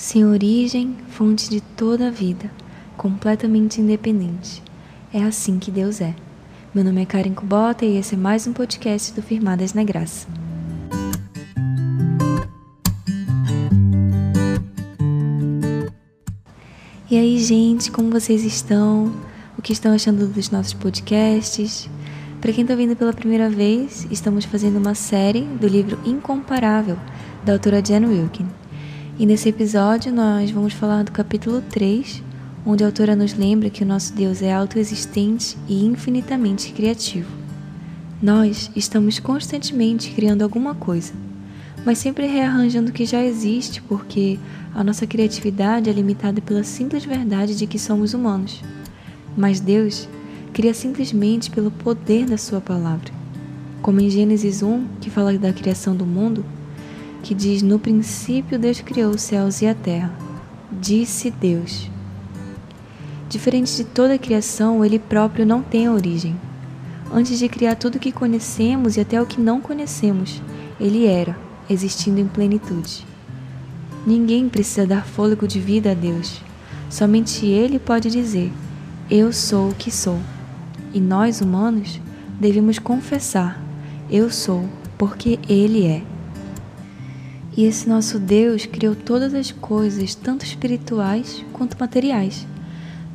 sem origem, fonte de toda a vida, completamente independente. É assim que Deus é. Meu nome é Karen Kubota e esse é mais um podcast do Firmadas na Graça. E aí, gente, como vocês estão? O que estão achando dos nossos podcasts? Para quem está vindo pela primeira vez, estamos fazendo uma série do livro Incomparável, da autora Jen Wilkin. E nesse episódio nós vamos falar do capítulo 3, onde a autora nos lembra que o nosso Deus é autoexistente e infinitamente criativo. Nós estamos constantemente criando alguma coisa, mas sempre rearranjando o que já existe porque a nossa criatividade é limitada pela simples verdade de que somos humanos. Mas Deus cria simplesmente pelo poder da Sua palavra. Como em Gênesis 1, que fala da criação do mundo, que diz: No princípio Deus criou os céus e a terra. Disse Deus. Diferente de toda a criação, ele próprio não tem origem. Antes de criar tudo o que conhecemos e até o que não conhecemos, ele era, existindo em plenitude. Ninguém precisa dar fôlego de vida a Deus. Somente Ele pode dizer: Eu sou o que sou. E nós, humanos, devemos confessar: Eu sou, porque Ele é. E esse nosso Deus criou todas as coisas, tanto espirituais quanto materiais.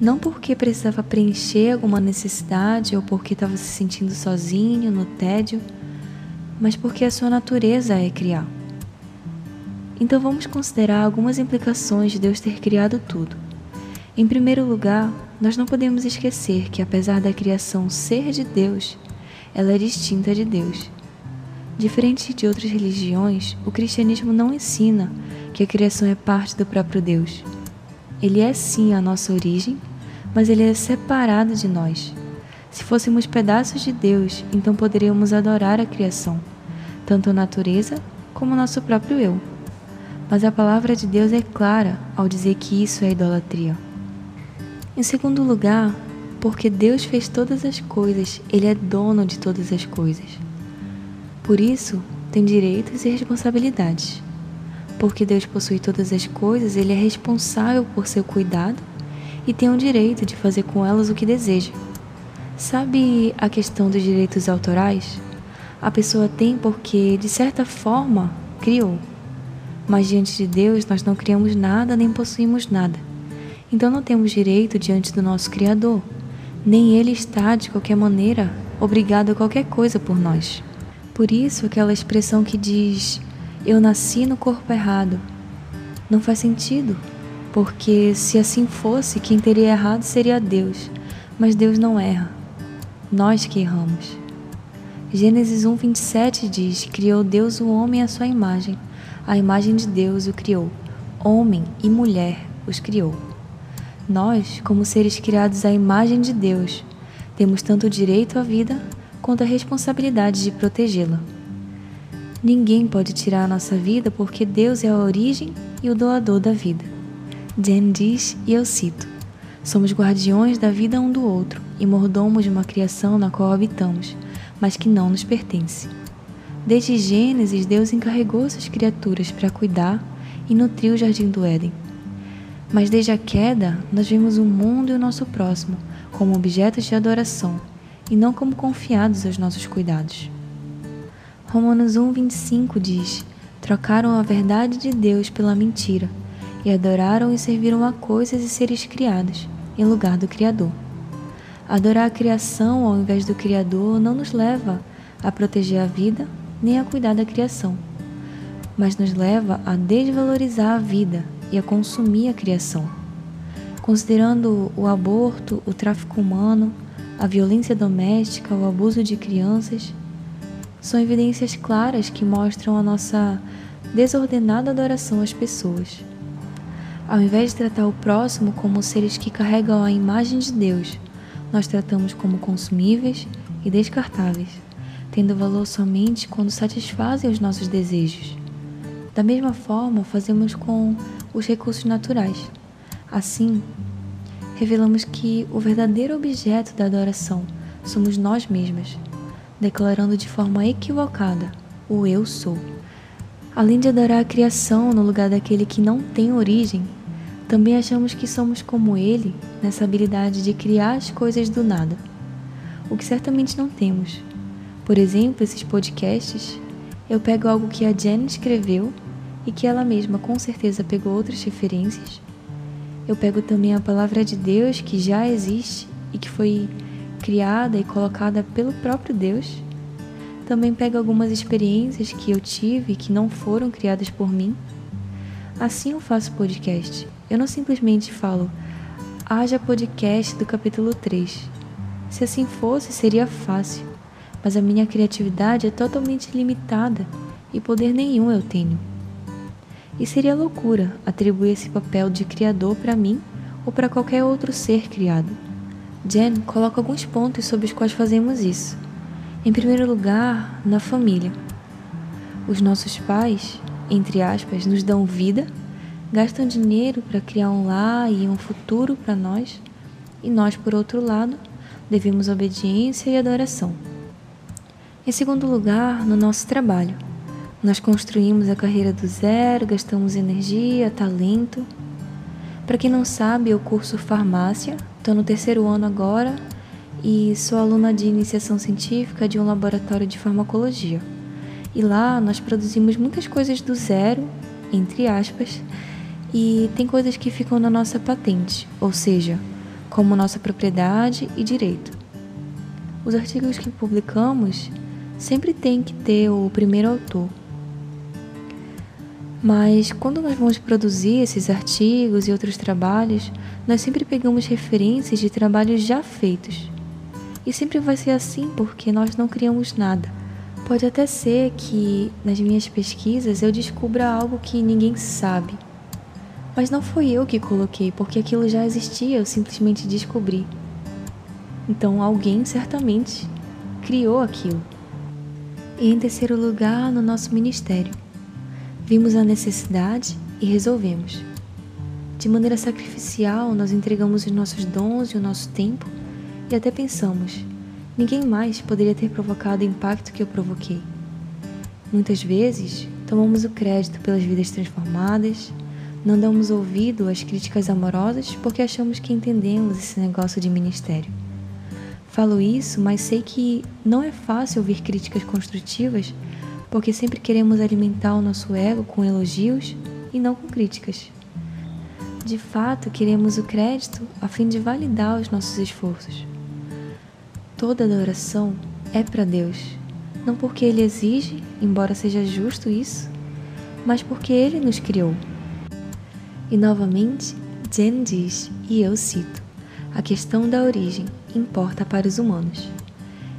Não porque precisava preencher alguma necessidade ou porque estava se sentindo sozinho, no tédio, mas porque a sua natureza é criar. Então vamos considerar algumas implicações de Deus ter criado tudo. Em primeiro lugar, nós não podemos esquecer que, apesar da criação ser de Deus, ela é distinta de Deus. Diferente de outras religiões, o cristianismo não ensina que a criação é parte do próprio Deus. Ele é sim a nossa origem, mas ele é separado de nós. Se fôssemos pedaços de Deus, então poderíamos adorar a criação, tanto a natureza como o nosso próprio eu. Mas a palavra de Deus é clara ao dizer que isso é idolatria. Em segundo lugar, porque Deus fez todas as coisas, Ele é dono de todas as coisas. Por isso, tem direitos e responsabilidades. Porque Deus possui todas as coisas, Ele é responsável por seu cuidado e tem o direito de fazer com elas o que deseja. Sabe a questão dos direitos autorais? A pessoa tem porque, de certa forma, criou. Mas diante de Deus, nós não criamos nada nem possuímos nada. Então não temos direito diante do nosso Criador. Nem Ele está, de qualquer maneira, obrigado a qualquer coisa por nós. Por isso, aquela expressão que diz: Eu nasci no corpo errado, não faz sentido, porque se assim fosse, quem teria errado seria Deus, mas Deus não erra, nós que erramos. Gênesis 1, 27 diz: Criou Deus o homem à sua imagem, a imagem de Deus o criou, homem e mulher os criou. Nós, como seres criados à imagem de Deus, temos tanto direito à vida quanto a responsabilidade de protegê-la. Ninguém pode tirar a nossa vida porque Deus é a origem e o doador da vida. Jen diz, e eu cito: Somos guardiões da vida um do outro e mordomos de uma criação na qual habitamos, mas que não nos pertence. Desde Gênesis, Deus encarregou suas criaturas para cuidar e nutrir o jardim do Éden. Mas desde a queda, nós vemos o mundo e o nosso próximo como objetos de adoração e não como confiados aos nossos cuidados. Romanos 1:25 diz: Trocaram a verdade de Deus pela mentira e adoraram e serviram a coisas e seres criados em lugar do Criador. Adorar a criação ao invés do Criador não nos leva a proteger a vida nem a cuidar da criação, mas nos leva a desvalorizar a vida e a consumir a criação. Considerando o aborto, o tráfico humano, a violência doméstica, o abuso de crianças, são evidências claras que mostram a nossa desordenada adoração às pessoas. Ao invés de tratar o próximo como seres que carregam a imagem de Deus, nós tratamos como consumíveis e descartáveis, tendo valor somente quando satisfazem os nossos desejos. Da mesma forma, fazemos com os recursos naturais. Assim, revelamos que o verdadeiro objeto da adoração somos nós mesmas, declarando de forma equivocada o eu sou. Além de adorar a criação no lugar daquele que não tem origem, também achamos que somos como ele nessa habilidade de criar as coisas do nada, o que certamente não temos. Por exemplo, esses podcasts, eu pego algo que a Jen escreveu e que ela mesma com certeza pegou outras referências. Eu pego também a palavra de Deus que já existe e que foi criada e colocada pelo próprio Deus. Também pego algumas experiências que eu tive que não foram criadas por mim. Assim eu faço podcast. Eu não simplesmente falo, haja podcast do capítulo 3. Se assim fosse, seria fácil, mas a minha criatividade é totalmente limitada e poder nenhum eu tenho. E seria loucura atribuir esse papel de criador para mim ou para qualquer outro ser criado. Jen coloca alguns pontos sobre os quais fazemos isso. Em primeiro lugar, na família. Os nossos pais, entre aspas, nos dão vida gastam dinheiro para criar um lar e um futuro para nós, e nós, por outro lado, devemos obediência e adoração. Em segundo lugar, no nosso trabalho. Nós construímos a carreira do zero, gastamos energia, talento. Para quem não sabe, eu curso farmácia, estou no terceiro ano agora e sou aluna de iniciação científica de um laboratório de farmacologia. E lá nós produzimos muitas coisas do zero, entre aspas, e tem coisas que ficam na nossa patente, ou seja, como nossa propriedade e direito. Os artigos que publicamos sempre têm que ter o primeiro autor. Mas quando nós vamos produzir esses artigos e outros trabalhos, nós sempre pegamos referências de trabalhos já feitos. E sempre vai ser assim porque nós não criamos nada. Pode até ser que nas minhas pesquisas eu descubra algo que ninguém sabe mas não fui eu que coloquei, porque aquilo já existia, eu simplesmente descobri. Então alguém certamente criou aquilo. E em terceiro lugar, no nosso ministério, vimos a necessidade e resolvemos. De maneira sacrificial, nós entregamos os nossos dons e o nosso tempo e até pensamos: ninguém mais poderia ter provocado o impacto que eu provoquei. Muitas vezes, tomamos o crédito pelas vidas transformadas, não damos ouvido às críticas amorosas porque achamos que entendemos esse negócio de ministério. Falo isso, mas sei que não é fácil ouvir críticas construtivas porque sempre queremos alimentar o nosso ego com elogios e não com críticas. De fato, queremos o crédito a fim de validar os nossos esforços. Toda adoração é para Deus, não porque Ele exige, embora seja justo isso, mas porque Ele nos criou. E novamente, Jen diz, e eu cito: a questão da origem importa para os humanos.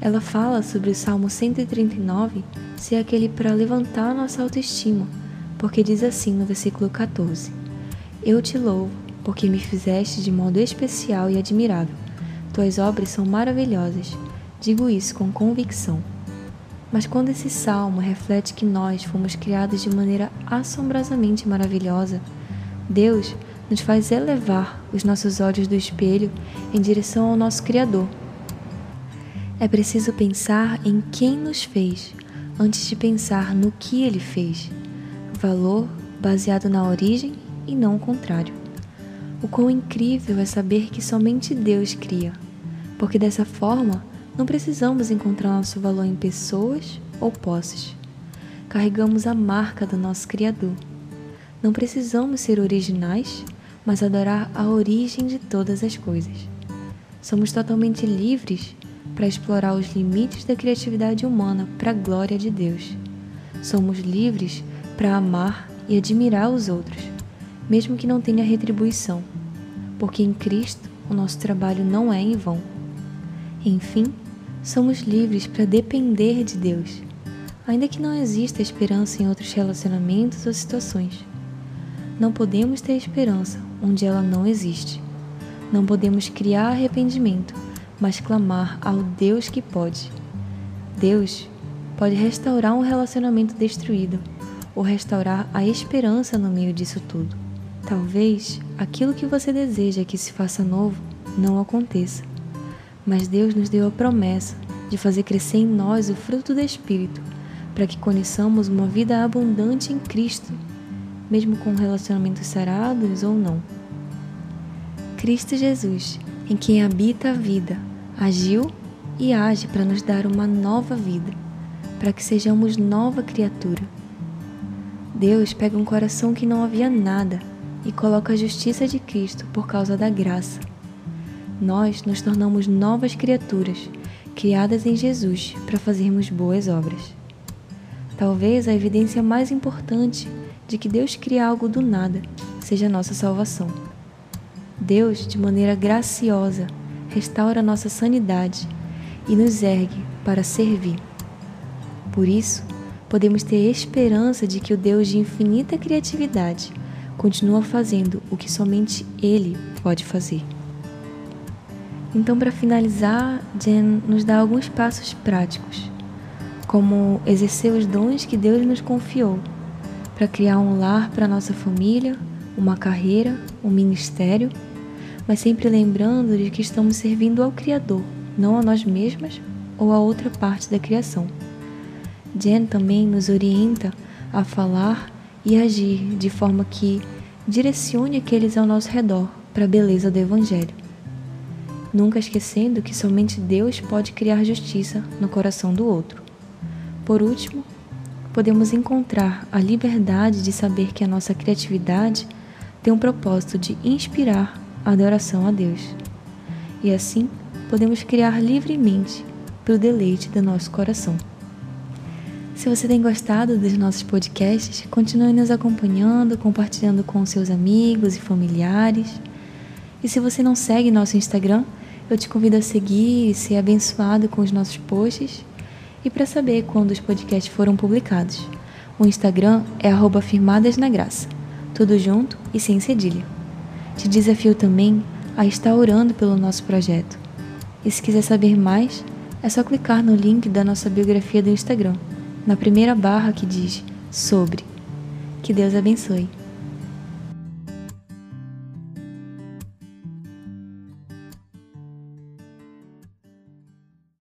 Ela fala sobre o Salmo 139 ser aquele para levantar nossa autoestima, porque diz assim no versículo 14: Eu te louvo, porque me fizeste de modo especial e admirável. Tuas obras são maravilhosas. Digo isso com convicção. Mas quando esse salmo reflete que nós fomos criados de maneira assombrosamente maravilhosa, Deus nos faz elevar os nossos olhos do espelho em direção ao nosso Criador. É preciso pensar em quem nos fez antes de pensar no que ele fez. Valor baseado na origem e não o contrário. O quão incrível é saber que somente Deus cria, porque dessa forma não precisamos encontrar nosso valor em pessoas ou posses. Carregamos a marca do nosso Criador. Não precisamos ser originais, mas adorar a origem de todas as coisas. Somos totalmente livres para explorar os limites da criatividade humana para a glória de Deus. Somos livres para amar e admirar os outros, mesmo que não tenha retribuição, porque em Cristo o nosso trabalho não é em vão. Enfim, somos livres para depender de Deus, ainda que não exista esperança em outros relacionamentos ou situações. Não podemos ter esperança onde ela não existe. Não podemos criar arrependimento, mas clamar ao Deus que pode. Deus pode restaurar um relacionamento destruído ou restaurar a esperança no meio disso tudo. Talvez aquilo que você deseja que se faça novo não aconteça, mas Deus nos deu a promessa de fazer crescer em nós o fruto do Espírito para que conheçamos uma vida abundante em Cristo, mesmo com relacionamentos sarados ou não. Cristo Jesus, em quem habita a vida, agiu e age para nos dar uma nova vida, para que sejamos nova criatura. Deus pega um coração que não havia nada e coloca a justiça de Cristo por causa da graça. Nós nos tornamos novas criaturas, criadas em Jesus para fazermos boas obras. Talvez a evidência mais importante de que Deus cria algo do nada seja a nossa salvação. Deus, de maneira graciosa, restaura nossa sanidade e nos ergue para servir. Por isso, podemos ter esperança de que o Deus de infinita criatividade continua fazendo o que somente Ele pode fazer. Então, para finalizar, Jen nos dá alguns passos práticos como exercer os dons que Deus nos confiou para criar um lar para nossa família, uma carreira, um ministério, mas sempre lembrando de que estamos servindo ao Criador, não a nós mesmas ou a outra parte da criação. Jen também nos orienta a falar e agir de forma que direcione aqueles ao nosso redor para a beleza do Evangelho. Nunca esquecendo que somente Deus pode criar justiça no coração do outro. Por último, podemos encontrar a liberdade de saber que a nossa criatividade tem um propósito de inspirar adoração a Deus. E assim, podemos criar livremente para o deleite do nosso coração. Se você tem gostado dos nossos podcasts, continue nos acompanhando, compartilhando com seus amigos e familiares. E se você não segue nosso Instagram, eu te convido a seguir e ser abençoado com os nossos posts e para saber quando os podcasts foram publicados. O Instagram é Firmadas na Graça, tudo junto e sem cedilha. Te desafio também a estar orando pelo nosso projeto. E se quiser saber mais, é só clicar no link da nossa biografia do Instagram, na primeira barra que diz Sobre. Que Deus abençoe.